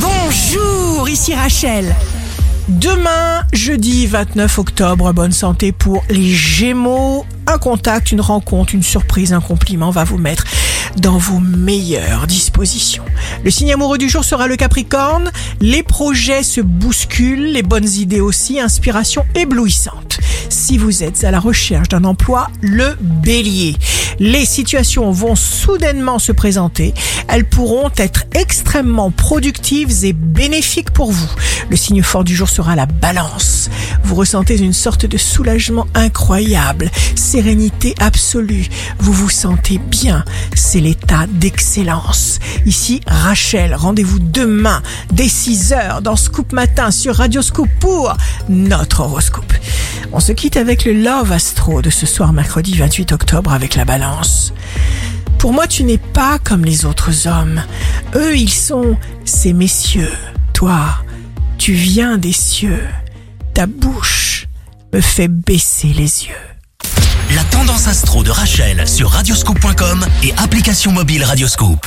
Bonjour, ici Rachel. Demain, jeudi 29 octobre, bonne santé pour les Gémeaux. Un contact, une rencontre, une surprise, un compliment va vous mettre dans vos meilleures dispositions. Le signe amoureux du jour sera le Capricorne. Les projets se bousculent, les bonnes idées aussi, inspiration éblouissante. Si vous êtes à la recherche d'un emploi, le Bélier. Les situations vont soudainement se présenter. Elles pourront être extrêmement productives et bénéfiques pour vous. Le signe fort du jour sera la balance. Vous ressentez une sorte de soulagement incroyable, sérénité absolue. Vous vous sentez bien. C'est l'état d'excellence. Ici, Rachel, rendez-vous demain dès 6 heures dans Scoop Matin sur Radio Scoop pour notre horoscope. On se quitte avec le Love Astro de ce soir mercredi 28 octobre avec la balance. Pour moi, tu n'es pas comme les autres hommes. Eux, ils sont ces messieurs. Toi, tu viens des cieux. Ta bouche me fait baisser les yeux. La tendance astro de Rachel sur radioscope.com et application mobile Radioscope.